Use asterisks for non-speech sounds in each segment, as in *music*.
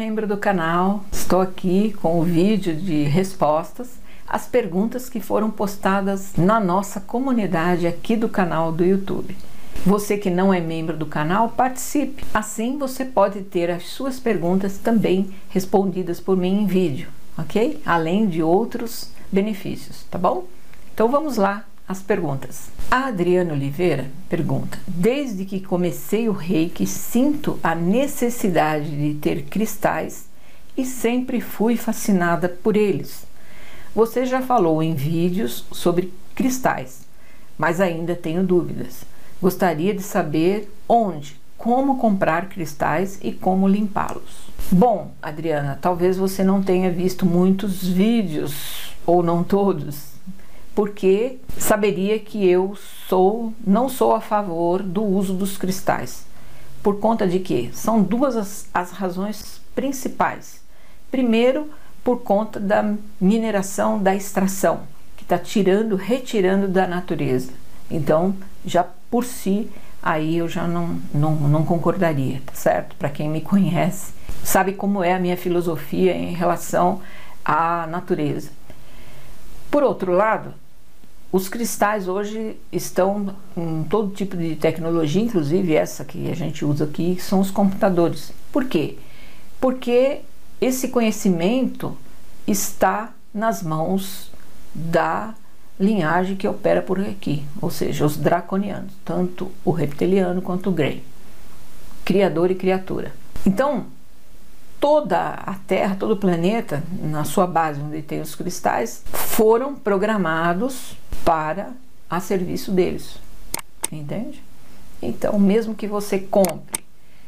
membro do canal, estou aqui com o vídeo de respostas às perguntas que foram postadas na nossa comunidade aqui do canal do YouTube. Você que não é membro do canal, participe. Assim você pode ter as suas perguntas também respondidas por mim em vídeo, ok? Além de outros benefícios, tá bom? Então vamos lá as perguntas. A Adriana Oliveira pergunta: Desde que comecei o reiki, sinto a necessidade de ter cristais e sempre fui fascinada por eles. Você já falou em vídeos sobre cristais, mas ainda tenho dúvidas. Gostaria de saber onde, como comprar cristais e como limpá-los. Bom, Adriana, talvez você não tenha visto muitos vídeos ou não todos porque saberia que eu sou não sou a favor do uso dos cristais. Por conta de que são duas as, as razões principais. Primeiro, por conta da mineração, da extração, que está tirando, retirando da natureza. Então, já por si, aí eu já não, não, não concordaria, tá certo? Para quem me conhece, sabe como é a minha filosofia em relação à natureza. Por outro lado, os cristais hoje estão em todo tipo de tecnologia, inclusive essa que a gente usa aqui, são os computadores. Por quê? Porque esse conhecimento está nas mãos da linhagem que opera por aqui, ou seja, os draconianos, tanto o reptiliano quanto o Grey, criador e criatura. Então, toda a Terra, todo o planeta, na sua base onde tem os cristais, foram programados para a serviço deles. Entende? Então, mesmo que você compre,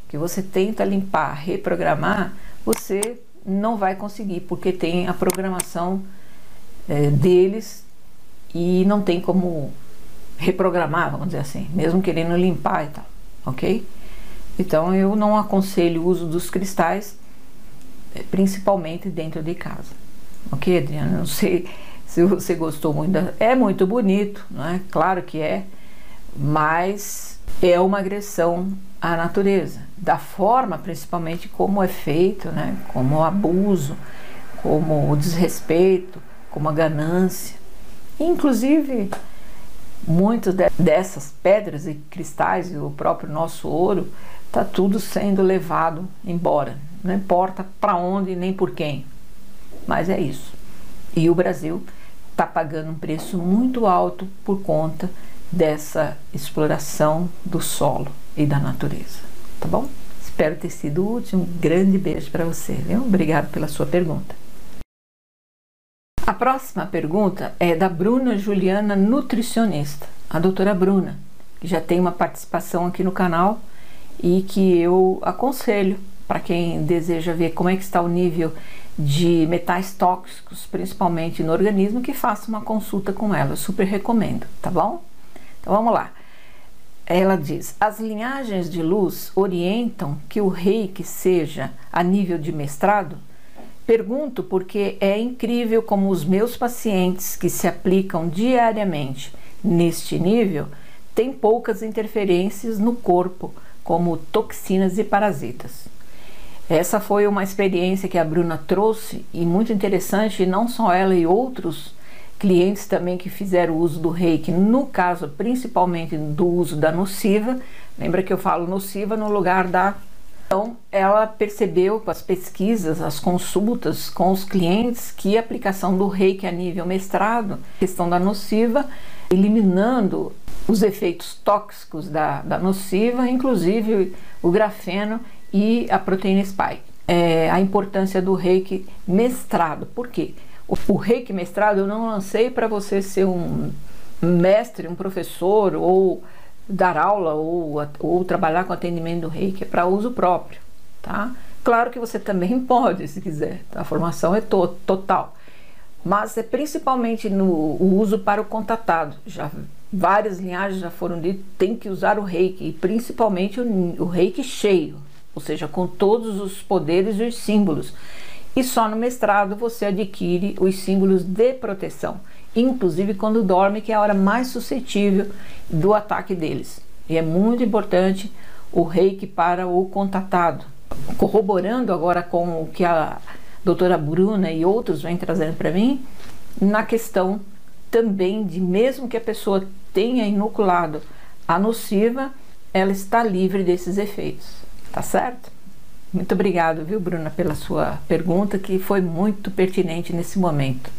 que você tenta limpar, reprogramar, você não vai conseguir, porque tem a programação é, deles e não tem como reprogramar, vamos dizer assim, mesmo querendo limpar e tal, ok? Então eu não aconselho o uso dos cristais principalmente dentro de casa. Ok, Adriana? Não sei se você gostou muito. É muito bonito, não é? Claro que é, mas é uma agressão à natureza, da forma principalmente como é feito, né? Como o abuso, como o desrespeito, como a ganância. Inclusive, muitas dessas pedras e cristais e o próprio nosso ouro está tudo sendo levado embora. Não importa para onde nem por quem. Mas é isso. E o Brasil está pagando um preço muito alto por conta dessa exploração do solo e da natureza. Tá bom? Espero ter sido útil. Um grande beijo para você. Viu? Obrigado pela sua pergunta. A próxima pergunta é da Bruna Juliana, nutricionista. A doutora Bruna, que já tem uma participação aqui no canal e que eu aconselho para quem deseja ver como é que está o nível de metais tóxicos, principalmente no organismo, que faça uma consulta com ela. Eu super recomendo, tá bom? Então vamos lá. Ela diz: as linhagens de luz orientam que o reiki seja a nível de mestrado? Pergunto porque é incrível como os meus pacientes que se aplicam diariamente neste nível têm poucas interferências no corpo, como toxinas e parasitas. Essa foi uma experiência que a Bruna trouxe e muito interessante, e não só ela e outros clientes também que fizeram uso do reiki, no caso principalmente do uso da nociva. Lembra que eu falo nociva no lugar da. Então, ela percebeu as pesquisas, as consultas com os clientes, que a aplicação do reiki a nível mestrado, questão da nociva, eliminando os efeitos tóxicos da, da nociva, inclusive o grafeno e a proteína spike. É, a importância do reiki mestrado. Por quê? O, o reiki mestrado eu não lancei para você ser um mestre, um professor ou dar aula ou, ou trabalhar com atendimento do reiki, é para uso próprio, tá? Claro que você também *laughs* pode, se quiser, tá? a formação é to total, mas é principalmente no o uso para o contatado. Já várias linhagens já foram ditas, tem que usar o reiki, principalmente o, o reiki cheio, ou seja, com todos os poderes e os símbolos. E só no mestrado você adquire os símbolos de proteção, inclusive quando dorme, que é a hora mais suscetível do ataque deles. E é muito importante o reiki para o contatado, corroborando agora com o que a doutora Bruna e outros vêm trazendo para mim, na questão também de mesmo que a pessoa tenha inoculado a nociva, ela está livre desses efeitos, tá certo? Muito obrigado, viu, Bruna, pela sua pergunta, que foi muito pertinente nesse momento.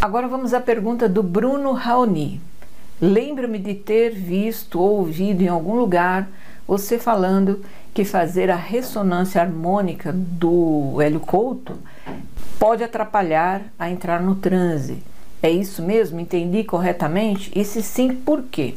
Agora vamos à pergunta do Bruno Raoni. Lembro-me de ter visto ou ouvido em algum lugar você falando que fazer a ressonância harmônica do Hélio Couto pode atrapalhar a entrar no transe. É isso mesmo? Entendi corretamente? E se sim, por quê?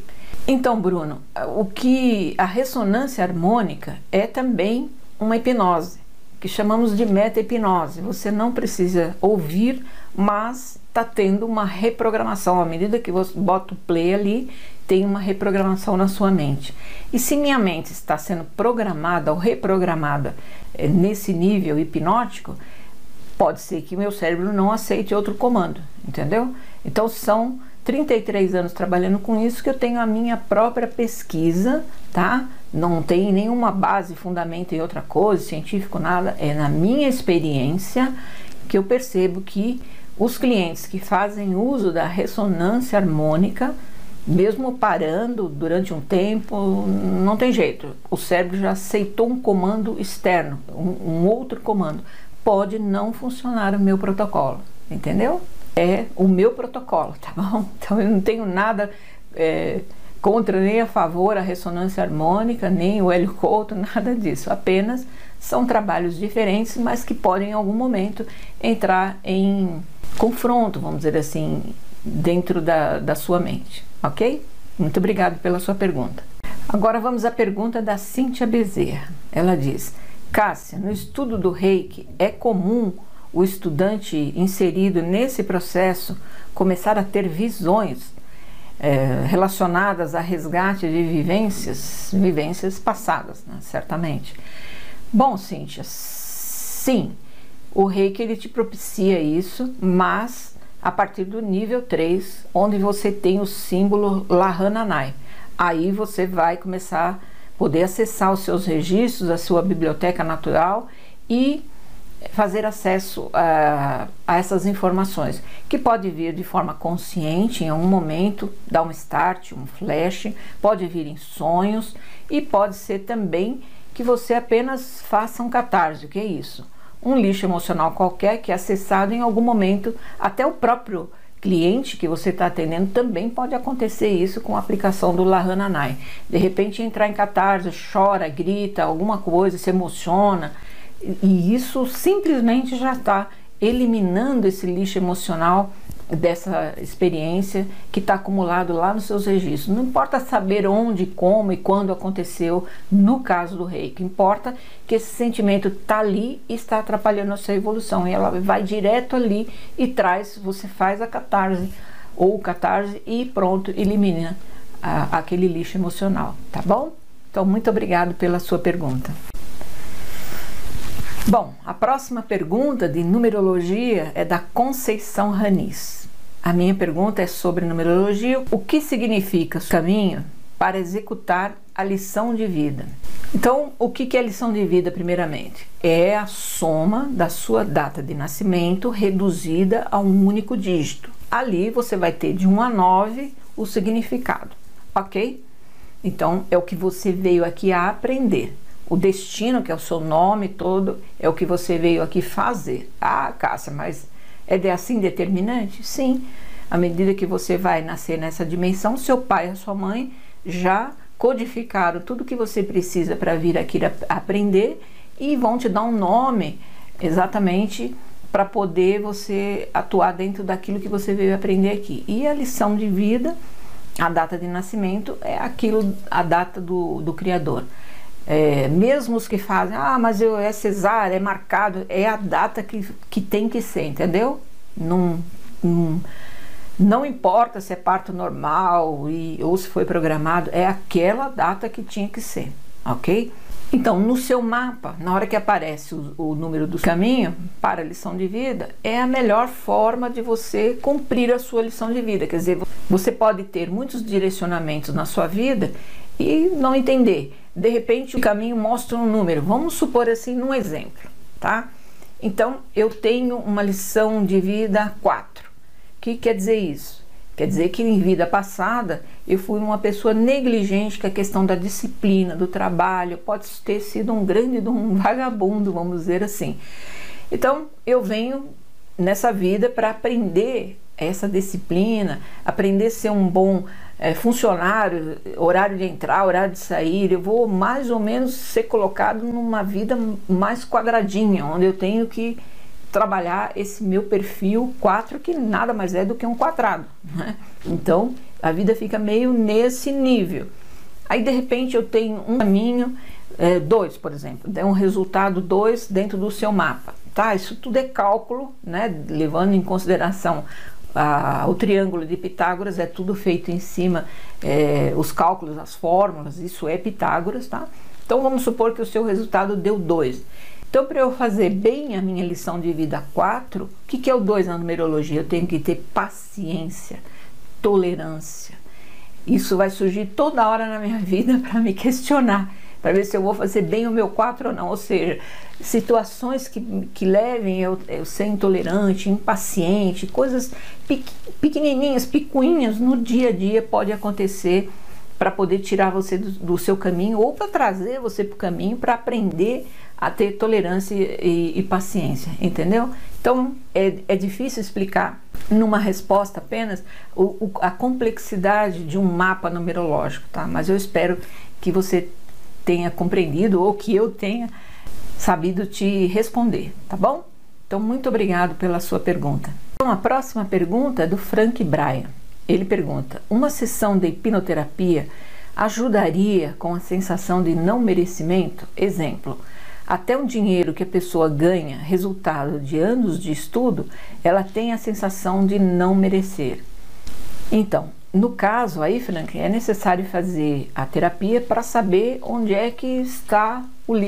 Então, Bruno, o que a ressonância harmônica é também uma hipnose, que chamamos de meta-hipnose. Você não precisa ouvir, mas está tendo uma reprogramação. À medida que você bota o play ali, tem uma reprogramação na sua mente. E se minha mente está sendo programada ou reprogramada é, nesse nível hipnótico, pode ser que meu cérebro não aceite outro comando, entendeu? Então são 33 anos trabalhando com isso que eu tenho a minha própria pesquisa, tá? Não tem nenhuma base, fundamento em outra coisa, científico, nada. É na minha experiência que eu percebo que os clientes que fazem uso da ressonância harmônica, mesmo parando durante um tempo, não tem jeito. O cérebro já aceitou um comando externo, um, um outro comando. Pode não funcionar o meu protocolo, entendeu? É o meu protocolo, tá bom? *laughs* Então eu não tenho nada é, contra nem a favor a ressonância harmônica, nem o Hélio Couto, *laughs* nada disso. Apenas são trabalhos diferentes, mas que podem em algum momento entrar em confronto, vamos dizer assim, dentro da, da sua mente, ok? Muito obrigado pela sua pergunta. Agora vamos à pergunta da Cíntia Bezerra. Ela diz: Cássia, no estudo do reiki é comum o estudante inserido nesse processo começar a ter visões é, relacionadas a resgate de vivências, vivências passadas, né, certamente. Bom, Cíntia, sim, o reiki ele te propicia isso, mas a partir do nível 3, onde você tem o símbolo Lahananai. Aí você vai começar a poder acessar os seus registros, a sua biblioteca natural e fazer acesso a, a, essas informações, que pode vir de forma consciente em algum momento, dar um start, um flash, pode vir em sonhos e pode ser também que você apenas faça um catarse, o que é isso? Um lixo emocional qualquer que é acessado em algum momento, até o próprio cliente que você está atendendo também pode acontecer isso com a aplicação do Lahananai. De repente entrar em catarse, chora, grita, alguma coisa, se emociona, e isso simplesmente já está eliminando esse lixo emocional dessa experiência que está acumulado lá nos seus registros. Não importa saber onde, como e quando aconteceu no caso do reiki, importa que esse sentimento está ali e está atrapalhando a sua evolução. E ela vai direto ali e traz, você faz a catarse ou catarse e pronto, elimina a, aquele lixo emocional, tá bom? Então, muito obrigado pela sua pergunta. Bom, a próxima pergunta de numerologia é da Conceição Ranis. A minha pergunta é sobre numerologia. O que significa o caminho para executar a lição de vida? Então, o que é lição de vida, primeiramente? É a soma da sua data de nascimento reduzida a um único dígito. Ali você vai ter de 1 a 9 o significado, ok? Então, é o que você veio aqui a aprender. O destino, que é o seu nome todo, é o que você veio aqui fazer. Ah, Cássia, mas é de assim determinante? Sim. À medida que você vai nascer nessa dimensão, seu pai e sua mãe já codificaram tudo que você precisa para vir aqui aprender e vão te dar um nome exatamente para poder você atuar dentro daquilo que você veio aprender aqui. E a lição de vida, a data de nascimento, é aquilo, a data do, do Criador. É, mesmo os que fazem, ah, mas eu, é cesárea, é marcado, é a data que, que tem que ser, entendeu? Não, não, não importa se é parto normal e, ou se foi programado, é aquela data que tinha que ser, ok? Então, no seu mapa, na hora que aparece o, o, número do caminho para a lição de vida, é a melhor forma de você cumprir a sua lição de vida. Quer dizer, você pode ter muitos direcionamentos na sua vida e não entender. De repente o caminho mostra um número. Vamos supor assim num exemplo, tá? Então eu tenho uma lição de vida 4. O que quer dizer isso? Quer dizer que em vida passada eu fui uma pessoa negligente com a questão da disciplina, do trabalho, pode ter sido um grande *laughs* um vagabundo, vamos dizer assim. Então eu venho nessa vida para aprender essa disciplina, aprender a ser um bom é, funcionário, horário de entrar, horário de sair, eu vou mais ou menos ser colocado numa vida mais quadradinha, onde eu tenho que trabalhar esse meu perfil 4, que nada mais é do que um quadrado. Né? Então a vida fica meio nesse nível. Aí de repente eu tenho um caminho 2, é, por exemplo, dá um resultado 2 dentro do seu mapa. Tá, isso tudo é cálculo, né? levando em consideração a, o triângulo de Pitágoras, é tudo feito em cima, é, os cálculos, as fórmulas, isso é Pitágoras, tá? Então vamos supor que o seu resultado deu 2. Então, para eu fazer bem a minha lição de vida 4, o que, que é o 2 na numerologia? Eu tenho que ter paciência, tolerância. Isso vai surgir toda hora na minha *laughs* vida para me questionar, para ver se eu vou fazer bem o meu 4 ou não. Ou seja, situações que, que levem eu, eu ser intolerante, impaciente, coisas pequenininhas, picuinhas no dia a dia pode acontecer para poder tirar você do, do seu caminho ou para trazer você para o caminho para aprender a ter tolerância e, e, paciência, entendeu? Então é, é difícil explicar numa resposta apenas o, o, a complexidade de um mapa numerológico, tá? Mas eu espero que você tenha compreendido ou que eu tenha sabido te responder, tá bom? Então, muito obrigado pela sua pergunta. Então, a próxima pergunta é do Frank Bryan. Ele pergunta: Uma sessão de hipnoterapia ajudaria com a sensação de não merecimento? Exemplo, até o dinheiro que a pessoa ganha, resultado de anos de estudo, ela tem a sensação de não merecer. Então, no caso aí, Frank, é necessário fazer a terapia para saber onde é que está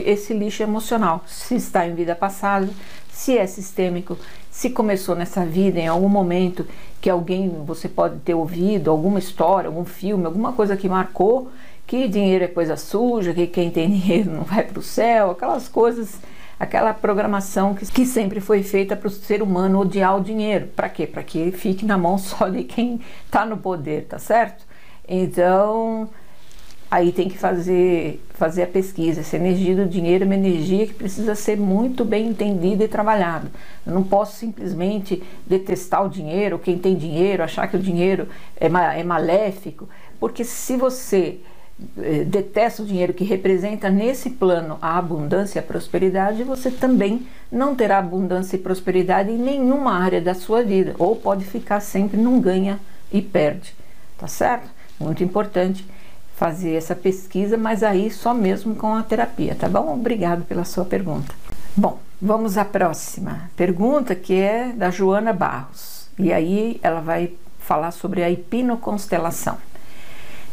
esse lixo emocional. Se está em vida passada, se é sistêmico, se começou nessa vida em algum momento que alguém você pode ter ouvido, alguma história, algum filme, alguma coisa que marcou que dinheiro é coisa suja, que quem tem *laughs* dinheiro não vai para o céu, aquelas coisas aquela programação que, que sempre foi feita para o ser humano odiar o dinheiro. Para quê? Para que fique na mão *laughs* só de quem está no poder, tá certo? Então, aí tem que fazer, fazer a pesquisa. Essa energia do dinheiro é uma energia que precisa ser muito bem entendida e trabalhada. Eu não posso simplesmente detestar o dinheiro, quem tem dinheiro, achar que o dinheiro é, é maléfico, porque se você detesta o dinheiro que representa nesse plano a abundância e a prosperidade, você também não terá abundância e prosperidade em nenhuma área da sua vida, ou pode ficar sempre num ganha e perde, tá certo? Muito importante fazer essa pesquisa, mas aí só mesmo com a terapia, tá bom? Obrigado pela sua pergunta. Bom, vamos à próxima pergunta que é da Joana Barros. E aí ela vai falar sobre a hipnoconstelação.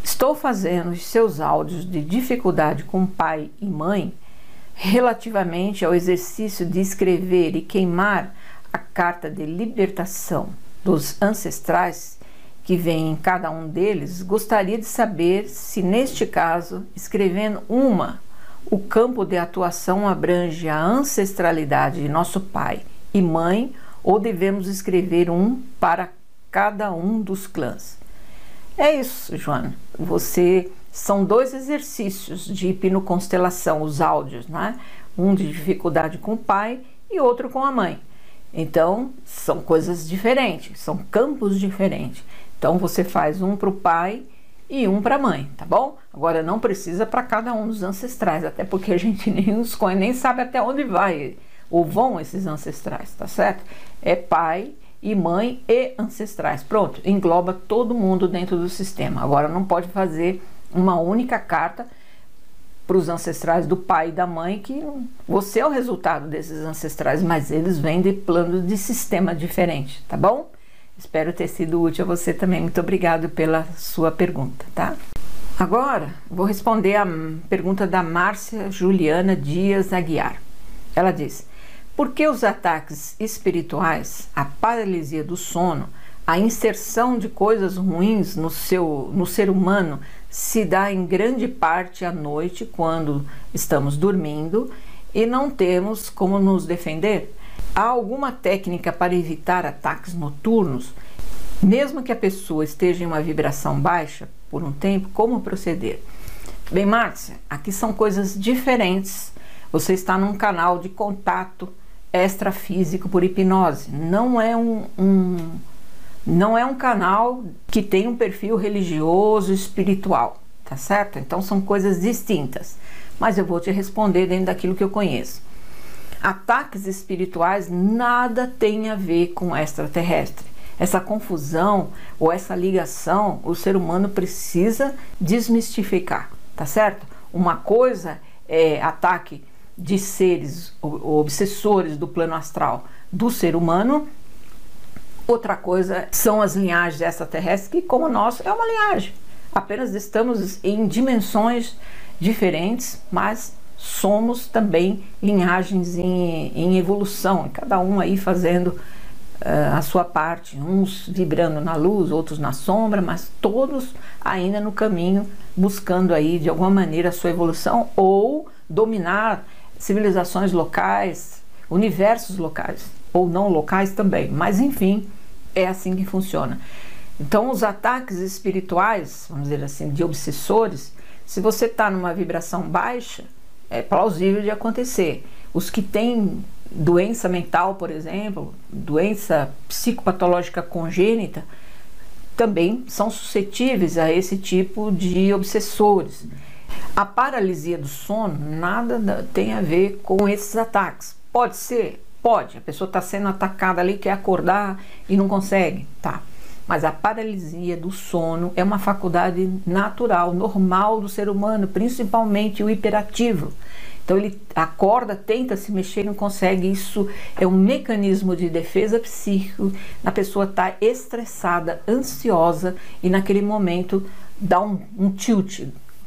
Estou fazendo os seus áudios de dificuldade com pai e mãe relativamente ao exercício de escrever e queimar a carta de libertação dos ancestrais que vem em cada um deles, gostaria de saber se, neste caso, escrevendo uma, o campo de atuação abrange a ancestralidade de nosso pai e mãe ou devemos escrever um para cada um dos clãs. É isso, Joana. Você são dois exercícios de hipnoconstelação, os áudios, né? Um de dificuldade com o pai e outro com a mãe. Então, são coisas diferentes, são campos diferentes. Então, você faz um para o pai e um para a mãe, tá bom? Agora, não precisa para cada um dos ancestrais, até porque a gente *laughs* nem os conhece, nem sabe até onde vai ou vão esses ancestrais, tá certo? É pai e mãe e ancestrais. Pronto, engloba todo mundo dentro do sistema. Agora não pode fazer uma única carta para os ancestrais do pai e da mãe, que você é o resultado desses ancestrais, mas eles vêm de planos de sistema diferente, tá bom? Espero ter sido útil a você também. Muito obrigado pela sua pergunta, tá? Agora vou responder a pergunta da Márcia Juliana Dias Aguiar. Ela diz: porque os ataques espirituais, a paralisia do sono, a inserção de coisas ruins no, seu, no ser humano se dá em grande parte à noite, quando estamos dormindo e não temos como nos defender. Há alguma técnica para evitar ataques noturnos? Mesmo que a pessoa esteja em uma vibração baixa por um tempo, como proceder? Bem, Márcia, aqui são coisas diferentes. Você está num canal de contato extrafísico por hipnose. Não é um, um não é um canal que tem um perfil religioso, espiritual, tá certo? Então são coisas distintas. Mas eu vou te responder dentro daquilo que eu conheço. Ataques espirituais nada tem a ver com extraterrestre. Essa confusão ou essa ligação, o ser humano precisa desmistificar tá certo? Uma coisa é ataque de seres obsessores do plano astral do ser humano, outra coisa são as linhagens extraterrestres, que, como nós, é uma linhagem. Apenas estamos em dimensões diferentes, mas somos também linhagens em, em evolução, cada um aí fazendo uh, a sua parte, uns vibrando na luz, outros na sombra, mas todos ainda no caminho, buscando aí de alguma maneira a sua evolução ou dominar civilizações locais, universos locais ou não locais também, mas enfim, é assim que funciona. Então, os ataques espirituais, vamos dizer assim, de obsessores, se você está numa vibração baixa, é plausível de acontecer. Os que têm doença mental, por exemplo, doença psicopatológica congênita, também são suscetíveis a esse tipo de obsessores. A paralisia do sono nada tem a ver com esses ataques. Pode ser? Pode. A pessoa está sendo atacada ali, quer acordar e não consegue. Tá. Mas a paralisia do sono é uma faculdade natural, normal do ser humano, principalmente o hiperativo. Então ele acorda, tenta se mexer, não consegue. Isso é um mecanismo de defesa psíquico. A pessoa está estressada, ansiosa e naquele momento dá um, um tilt,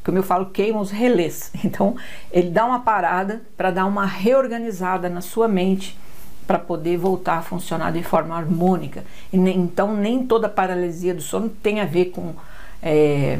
como eu falo, queima os relés. *laughs* Então ele dá uma parada para dar uma reorganizada na sua mente para poder voltar a funcionar de forma harmônica. E, então nem toda paralisia do sono tem a ver com é,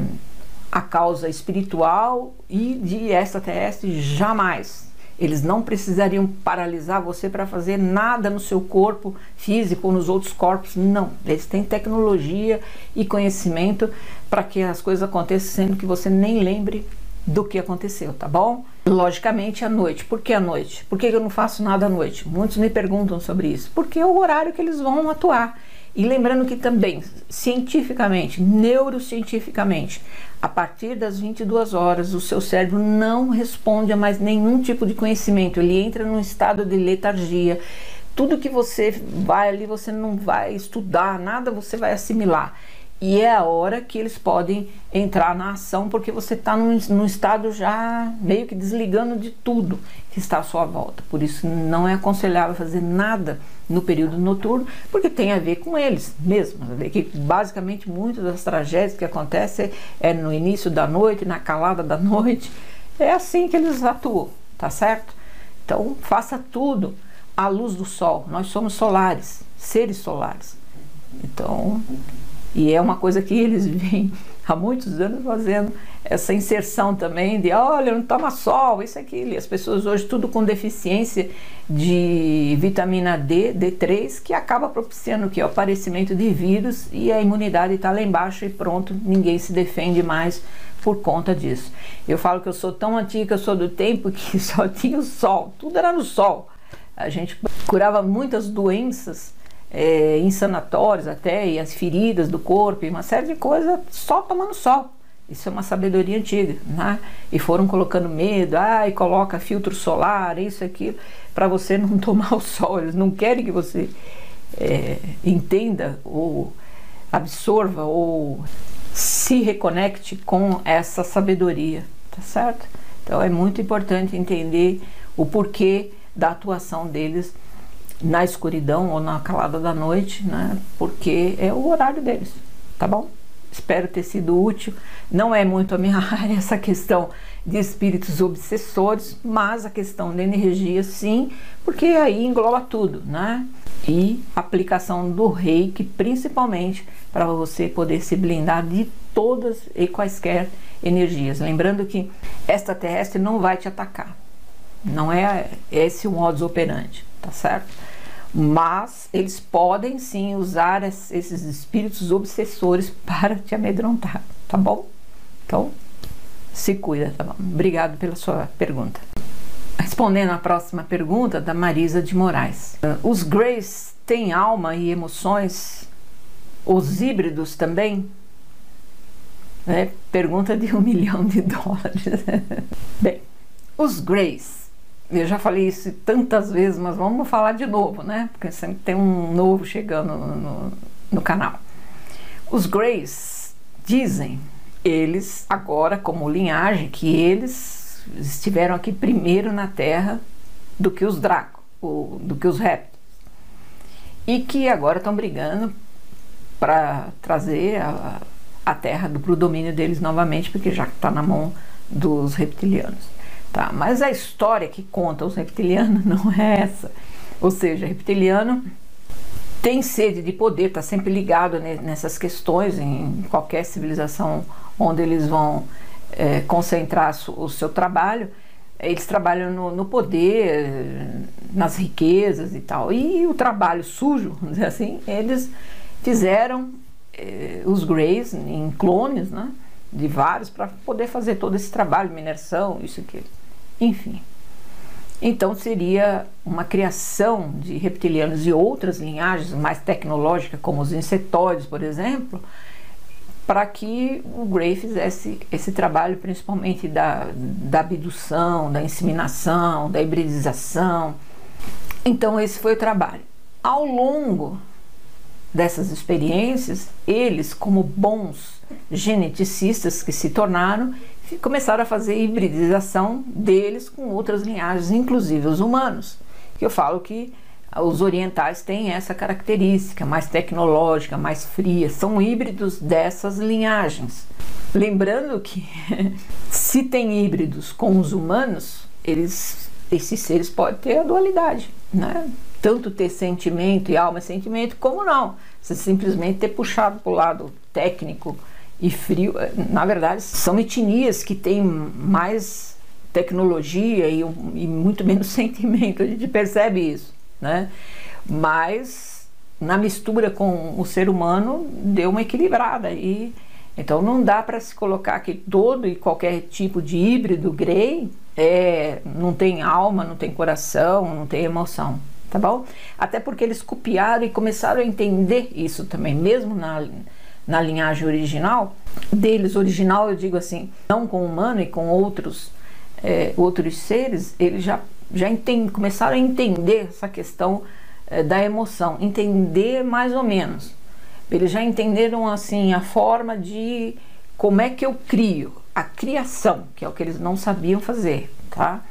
a causa espiritual e de extraterrestre jamais. Eles não precisariam paralisar você para fazer nada no seu corpo físico ou nos outros corpos. Não. Eles têm tecnologia e conhecimento para que as coisas aconteçam sendo que você nem lembre do que aconteceu, tá bom? Logicamente à noite. Por que à noite? Por que eu não faço nada à noite? Muitos me perguntam sobre isso. Porque é o horário que eles vão atuar. E lembrando que também, cientificamente, neurocientificamente, a partir das 22 horas, o seu cérebro não responde a mais nenhum tipo de conhecimento, ele entra num estado de letargia. Tudo que você vai ali, você não vai estudar, nada você vai assimilar. E é a hora que eles podem entrar na ação, porque você está num, num, estado já meio que desligando de tudo que está à sua volta. Por isso, não é aconselhável fazer nada no período noturno, porque tem a ver com eles mesmo. Que basicamente muitas das tragédias que acontecem é no início da noite, na calada da noite. É assim que eles atuam, tá certo? Então, faça tudo à luz do sol. Nós somos solares, seres solares. Então, e é uma coisa que eles *laughs* vêm *laughs* há muitos anos fazendo essa inserção também de olha, não toma sol, isso aquilo. E as pessoas hoje tudo com deficiência de vitamina D, D3, que acaba propiciando que o aparecimento de vírus e a imunidade está lá embaixo e pronto, ninguém se defende mais por conta disso. Eu falo que eu sou tão antiga, eu sou do tempo que *laughs* só tinha o sol, tudo era no sol. A gente curava muitas doenças é, em sanatórios até, e as feridas do corpo, e uma série de coisas só tomando sol. Isso é uma sabedoria antiga, né? E foram colocando medo, ah, e coloca filtro solar, isso, aquilo, para você não *laughs* tomar o sol. Eles não querem que você é, entenda ou absorva ou se reconecte com essa sabedoria, tá certo? Então é muito importante entender o porquê da atuação deles na escuridão ou na calada da noite, né? Porque é o horário deles, tá bom? Espero ter sido útil. Não é muito a minha *laughs* área essa questão de espíritos obsessores, mas a questão da energia sim, porque aí engloba tudo, né? E aplicação do reiki, principalmente para você poder se blindar de todas e quaisquer energias. Lembrando que extraterrestre não vai te atacar. Não é esse o modus operandi, tá certo? Mas eles podem sim usar esses espíritos obsessores *laughs* para te amedrontar, tá bom? Então, se cuida, tá bom? Obrigado pela sua pergunta. Respondendo à próxima pergunta da Marisa de Moraes. Os Greys têm alma e emoções? Os híbridos também? É, pergunta de um *laughs* milhão de dólares. *laughs* Bem, os Greys, eu já falei isso tantas vezes, mas vamos falar de novo, né? Porque sempre tem um novo chegando no, no, no canal. Os Greys dizem, eles agora como linhagem, que eles estiveram aqui primeiro na Terra do que os Draco, do que os répteis. E que agora estão brigando para trazer a, a Terra para o domínio deles novamente, porque já está na mão dos reptilianos. Tá? Mas a história que conta os reptilianos *laughs* não é essa. Ou seja, reptiliano tem sede de poder, está sempre ligado nessas questões, em qualquer civilização onde eles vão é, concentrar o seu trabalho. Eles trabalham no, no, poder, nas riquezas e tal. E o trabalho sujo, vamos dizer assim, eles fizeram eh, os Greys em clones, né, de vários, para poder fazer todo esse trabalho mineração, isso aqui. Enfim. Então seria uma criação de reptilianos e outras linhagens mais tecnológicas, como os insetóides, por exemplo, para que o Grey fizesse esse trabalho, principalmente da, da abdução, da inseminação, da hibridização. Então, esse foi o trabalho. Ao longo dessas experiências, eles, como bons geneticistas que se tornaram, começaram a fazer hibridização deles com outras linhagens, inclusive os humanos. Que eu falo que os orientais têm essa característica mais tecnológica, mais fria, são híbridos dessas linhagens. Lembrando que *laughs* se tem híbridos com os humanos, eles, esses seres podem ter a dualidade, né? tanto ter sentimento e alma sentimento, como não. Você simplesmente ter puxado para o lado técnico e frio. Na verdade, são etnias que têm mais tecnologia e, e muito menos *laughs* sentimento. A gente percebe isso, né? Mas na mistura com o ser humano deu uma equilibrada e então não dá para se colocar que todo e qualquer tipo de híbrido grey é, não tem alma, não tem coração, não tem emoção tá bom? Até porque eles copiaram e começaram a entender isso também, mesmo na, na linhagem original deles, original eu digo assim, não com humano e com outros, é, outros seres, eles já, já entend, começaram a entender essa questão é, da emoção, entender mais ou menos. Eles já entenderam assim a forma de como é que eu crio, a criação, que é o que eles não sabiam fazer, tá?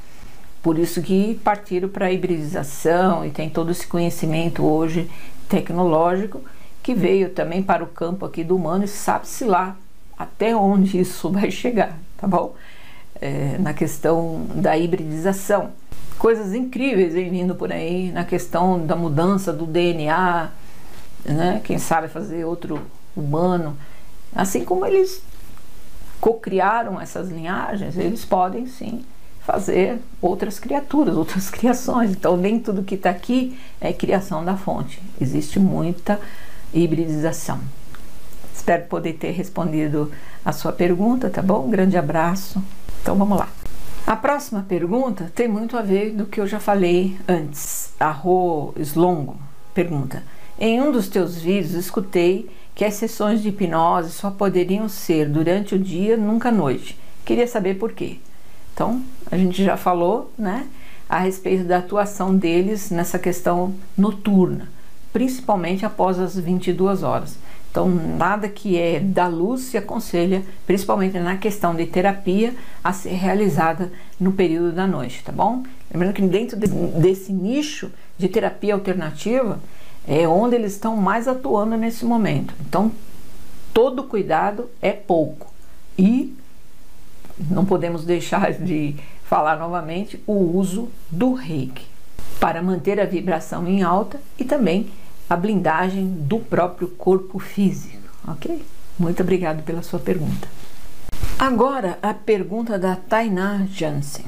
Por isso que partiram para a hibridização e tem todo esse conhecimento hoje tecnológico que veio também para o campo aqui do humano e sabe-se lá até onde isso vai chegar, tá bom? É, na questão da hibridização. Coisas incríveis vem vindo por aí na questão da mudança do DNA, né? Quem sabe fazer outro humano. Assim como eles cocriaram essas linhagens, eles podem sim fazer outras criaturas, outras *laughs* criações. Então, nem tudo que está aqui é criação da fonte. Existe muita hibridização. Espero poder ter respondido a sua pergunta, tá bom? Um grande abraço. Então, vamos lá. A próxima pergunta tem muito a ver do que eu já falei antes. A Rô Slongo pergunta: Em um dos teus vídeos escutei que as sessões de hipnose só poderiam ser durante o dia, nunca à noite. Queria saber por quê. Então, a gente já falou, né, a respeito da atuação deles nessa questão noturna, principalmente após as 22 horas. Então, nada que é da luz se aconselha, principalmente na questão de terapia, a ser realizada no período da noite, tá bom? Lembrando que dentro desse nicho de terapia alternativa é onde eles estão mais atuando nesse momento. Então, todo cuidado é pouco. E não podemos deixar *laughs* de falar novamente o uso do reiki para manter a vibração em alta e também a blindagem do próprio corpo físico, ok? Muito obrigado pela sua pergunta. Agora a pergunta da Tainá Jansen.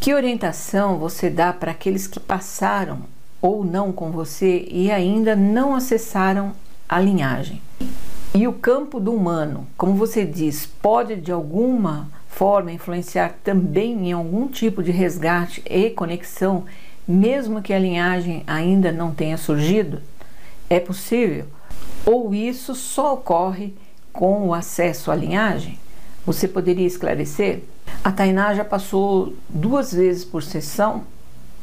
Que orientação você dá para aqueles que passaram ou não com você e ainda não acessaram a linhagem? E o campo do humano, como você diz, pode de alguma forma influenciar também em algum tipo de resgate e conexão, mesmo que a linhagem ainda não tenha surgido? É possível? Ou isso só ocorre com o acesso à linhagem? Você poderia esclarecer? A Tainá já passou duas vezes por sessão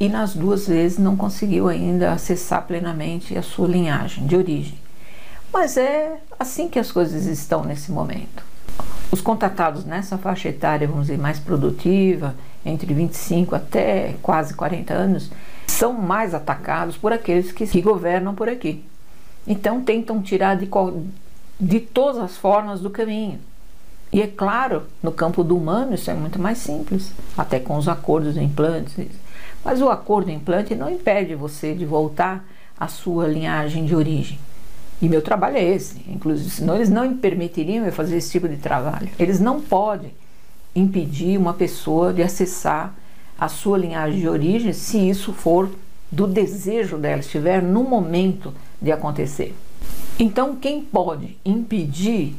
e nas duas vezes não conseguiu ainda acessar plenamente a sua linhagem de origem. Mas é assim que as coisas estão nesse momento. Os contatados nessa faixa etária, vamos dizer, mais produtiva, entre 25 até quase 40 anos, são mais atacados por aqueles que, que governam por aqui. Então tentam tirar de, de todas as formas do caminho. E é claro, no campo do humano isso é muito mais simples, até com os acordos implantes. Mas o acordo implante não impede você de voltar à sua linhagem de origem. E meu trabalho é esse, inclusive, senão eles não me permitiriam eu fazer esse tipo de trabalho. Eles não podem impedir uma pessoa de acessar a sua linhagem de origem se isso for do desejo dela, estiver no momento de acontecer. Então, quem pode impedir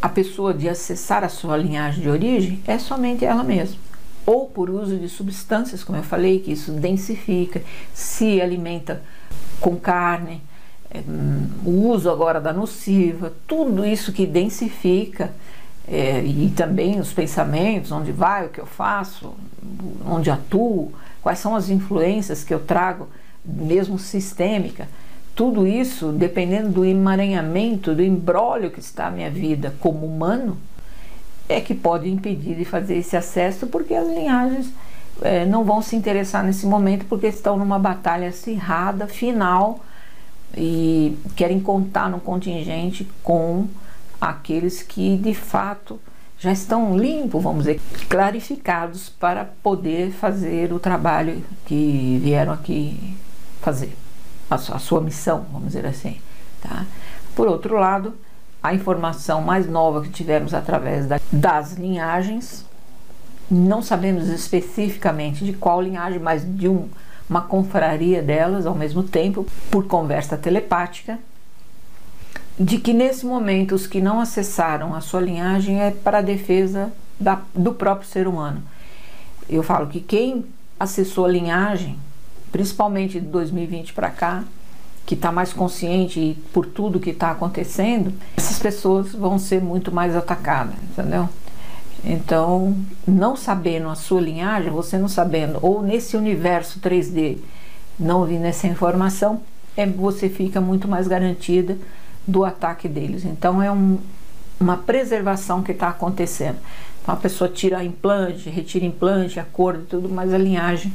a pessoa de acessar a sua linhagem de origem é somente ela mesma. Ou por uso de substâncias, como eu falei, que isso densifica, se alimenta com carne, é, hum, o uso agora da nociva, tudo isso que densifica é, e também os pensamentos, onde vai, o que eu faço, onde atuo, quais são as influências que eu trago, mesmo sistêmica. Tudo isso, dependendo do emaranhamento, do embrólio que está a minha vida como humano, é que pode impedir de fazer esse acesso, porque as linhagens é, não vão se interessar nesse momento, porque estão numa batalha acirrada, final, e querem contar no contingente com aqueles que de fato já estão limpos, vamos dizer, clarificados para poder fazer o trabalho que vieram aqui fazer a sua, a sua missão, vamos dizer assim. Tá? Por outro lado, a informação mais nova que tivemos através da, das linhagens, não sabemos especificamente de qual linhagem, mas de um, uma confraria delas ao mesmo tempo, por conversa telepática, de que nesse momento os que não acessaram a sua linhagem é para a defesa da, do próprio ser humano. Eu falo que quem acessou a linhagem principalmente de 2020 para cá, que está mais consciente por tudo que está acontecendo, essas pessoas vão ser muito mais atacadas, entendeu? Então, não sabendo a sua linhagem, você não sabendo, ou nesse universo 3D, não vindo essa informação, é, você fica muito mais garantida do ataque deles. Então, é um, uma preservação que está acontecendo. Então, a pessoa tira implante, retira implante, acordo e tudo, mas a linhagem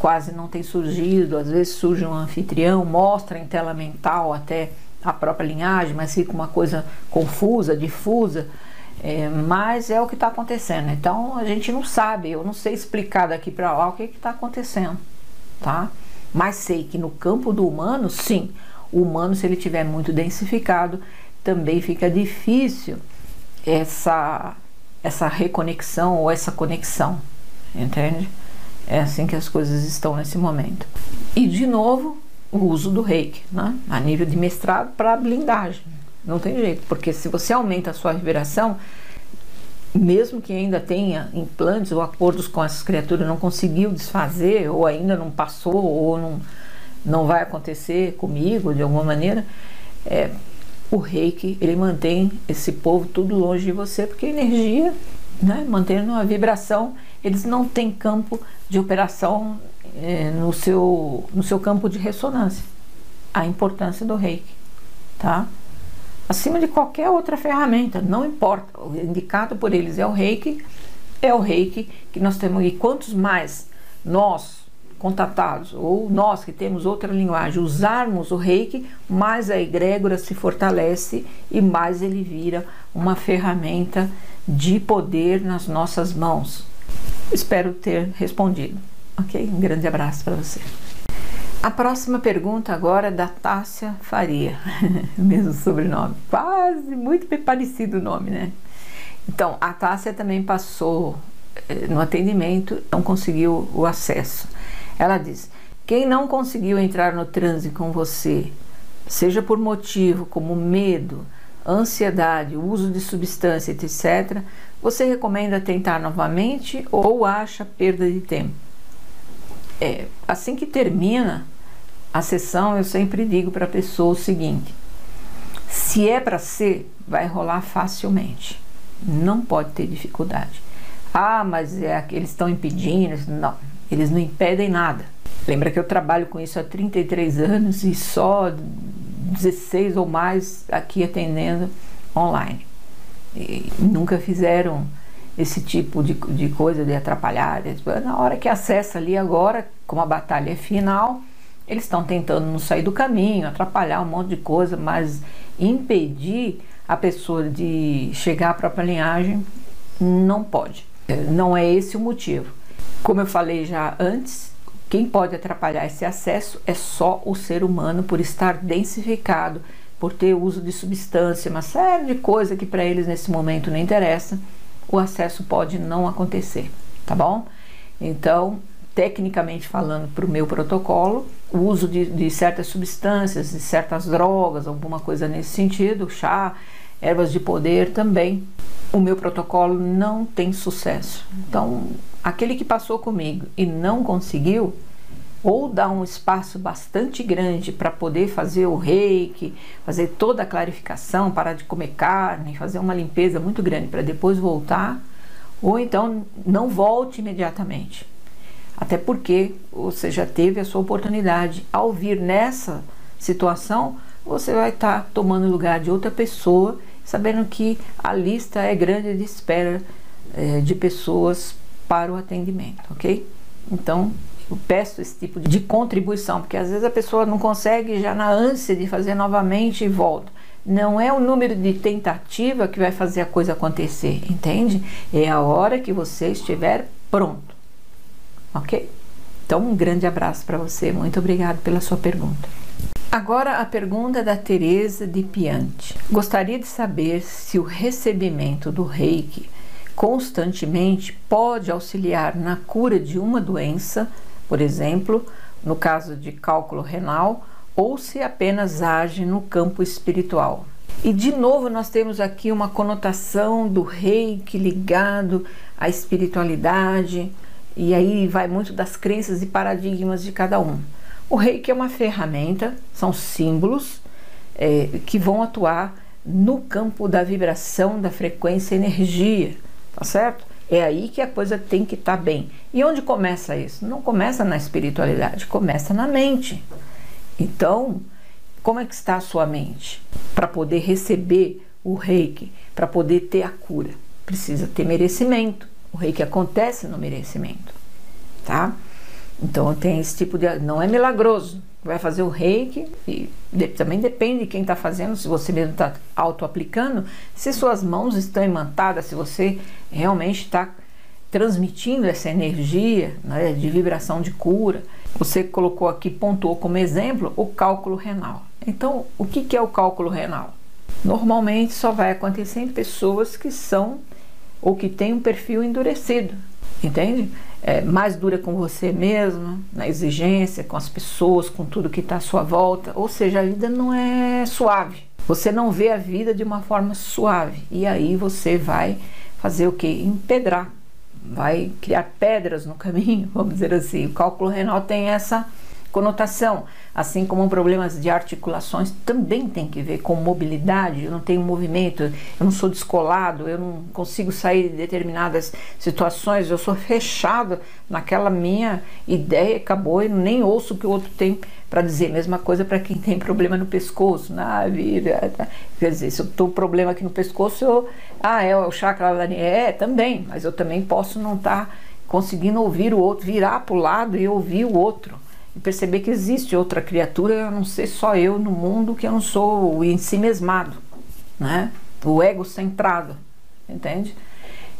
quase não tem surgido, às vezes surge um anfitrião, mostra em tela mental até a própria linhagem, mas fica uma coisa confusa, difusa, é, mas é o que está acontecendo. Então a gente não sabe, eu não sei explicar daqui para lá o que está acontecendo, tá? Mas sei que no campo do humano, sim, o humano, se ele tiver muito densificado, também fica difícil essa, essa reconexão ou essa conexão, entende? É assim que as coisas estão nesse momento. E de novo, o uso do reiki, né? a nível de mestrado para blindagem. Não tem jeito, porque se você aumenta a sua vibração, mesmo que ainda tenha implantes ou acordos com essas criaturas, não conseguiu desfazer, ou ainda não passou, ou não, não vai acontecer comigo de alguma maneira, é, o reiki ele mantém esse povo tudo longe de você, porque a energia, né, mantendo a vibração, eles não têm campo de operação é, no, seu, no seu campo de ressonância. A importância do reiki, tá? Acima de qualquer outra ferramenta, não importa. O indicado por eles é o reiki, é o reiki que nós temos. E quantos mais nós, contatados, ou nós que temos outra linguagem, usarmos o reiki, mais a egrégora se fortalece e mais ele vira uma ferramenta de poder nas nossas mãos. Espero ter respondido. Ok? Um grande abraço para você. A próxima pergunta agora é da Tássia Faria, *laughs* mesmo sobrenome, quase muito parecido o nome, né? Então, a Tássia também passou eh, no atendimento, não conseguiu o acesso. Ela diz: quem não conseguiu entrar no transe com você, seja por motivo como medo, ansiedade, uso de substância, etc., você recomenda tentar novamente ou acha perda de tempo? É, assim que termina a sessão, eu sempre digo para a pessoa o seguinte: se é para ser, vai rolar facilmente. Não pode ter dificuldade. Ah, mas é, eles estão impedindo. Não, eles não impedem nada. Lembra que eu trabalho com isso há 33 anos e só 16 ou mais aqui atendendo online. E nunca fizeram esse tipo de, de coisa de atrapalhar. Na hora que acessa ali agora, como a batalha é final, eles estão tentando não sair do caminho, atrapalhar um monte de coisa, mas impedir a pessoa de chegar à própria linhagem não pode. Não é esse o motivo. Como eu falei já antes, quem pode atrapalhar esse acesso é só o ser humano por estar densificado, por ter uso de substância, uma série de coisas que para eles nesse momento não interessa, o acesso pode não acontecer, tá bom? Então, tecnicamente falando, para o meu protocolo, o uso de, de, certas substâncias, de certas drogas, alguma coisa nesse sentido, chá, ervas de poder também, o meu protocolo não tem sucesso. Então, aquele que passou comigo e não conseguiu, ou dá um espaço bastante grande para poder fazer o reiki, fazer toda a clarificação, parar de comer carne, fazer uma limpeza muito grande para depois voltar, ou então não volte imediatamente. Até porque você já teve a sua oportunidade. Ao vir nessa situação, você vai estar tá tomando lugar de outra pessoa, sabendo que a lista é grande de espera é, de pessoas para o atendimento, ok? Então, eu peço esse tipo de contribuição, porque às vezes a pessoa não consegue já na ânsia de fazer novamente e volta. Não é o número de tentativa que vai fazer a coisa acontecer, entende? É a hora que você estiver pronto, ok? Então, um grande abraço para você, muito obrigado pela sua pergunta. Agora a pergunta da Teresa de Piante. Gostaria de saber se o recebimento do reiki constantemente pode auxiliar na cura de uma doença, por exemplo, no caso de cálculo renal, ou se apenas age no campo espiritual. E de novo nós temos aqui uma conotação do reiki ligado à espiritualidade, e aí vai muito das crenças e paradigmas de cada um. O reiki é uma ferramenta, são símbolos é, que vão atuar no campo da vibração, da frequência, energia tá certo? É aí que a coisa tem que estar tá bem. E onde começa isso? Não começa na espiritualidade, começa na mente. Então, como é que está a sua mente? Para poder receber o reiki, para poder ter a cura, precisa ter merecimento. O reiki acontece no merecimento, tá? Então tem esse tipo de. Não é milagroso, vai fazer o reiki e de, também depende de quem está fazendo, se você mesmo está auto-aplicando, se suas mãos estão imantadas, se você realmente está transmitindo essa energia né, de vibração de cura. Você colocou aqui, pontuou como exemplo o cálculo renal. Então, o que, que é o cálculo renal? Normalmente só vai acontecer em pessoas que são ou que têm um perfil endurecido, entende? É, mais dura com você mesmo, na exigência, com as pessoas, com tudo que está à sua volta. Ou seja, a vida não é suave. Você não vê a vida de uma forma suave. E aí você vai fazer o que? Empedrar. Vai criar pedras no caminho, *laughs* vamos dizer assim. O cálculo renal tem essa conotação, assim como problemas de articulações também tem que ver com mobilidade. Eu não tenho movimento, eu não sou descolado, eu não consigo sair de determinadas situações, eu sou fechado naquela minha ideia, acabou e nem ouço o que o outro tem para dizer. Mesma coisa para quem tem problema no pescoço, na vida. Tá? Quer dizer, se eu estou problema aqui no pescoço, eu, ah, é o chakra da é também, mas eu também posso não estar tá conseguindo ouvir o outro, virar para o lado e ouvir o outro e perceber que existe outra criatura, a não ser só eu no mundo, que eu não sou o em si mesmado, né? O ego centrado, entende?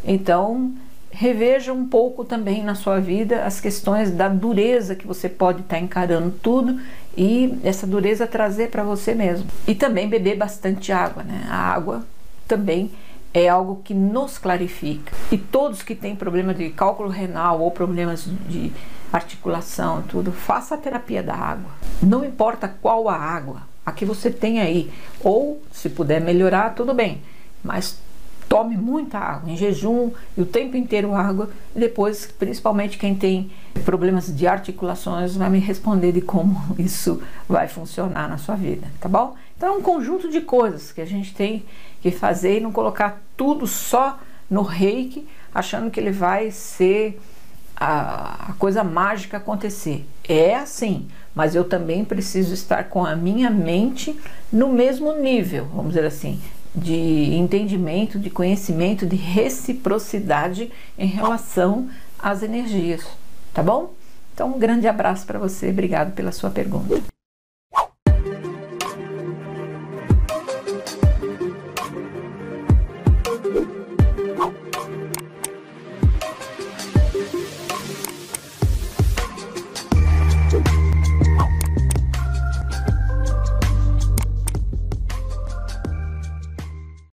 Então, reveja um pouco também na sua vida as questões da dureza que você pode estar tá encarando tudo e essa dureza trazer para você mesmo. E também beber bastante água, né? A água também é algo que nos clarifica. E todos que têm problema de cálculo renal ou problemas de articulação, tudo, faça a terapia da água. Não importa qual a água, a que você tem aí. Ou, se puder melhorar, tudo bem. Mas tome muita água, em jejum e o tempo inteiro água. E depois, principalmente quem tem problemas de articulações, vai me responder de como *laughs* isso vai funcionar na sua vida, tá bom? Então é um conjunto de coisas que a gente tem que fazer e não colocar tudo só no reiki, achando que ele vai ser a, a coisa mágica acontecer. É assim, mas eu também preciso estar com a minha mente no mesmo nível, vamos dizer assim, de entendimento, de conhecimento, de reciprocidade em relação às energias, tá bom? Então, um grande abraço para você, obrigado pela sua pergunta.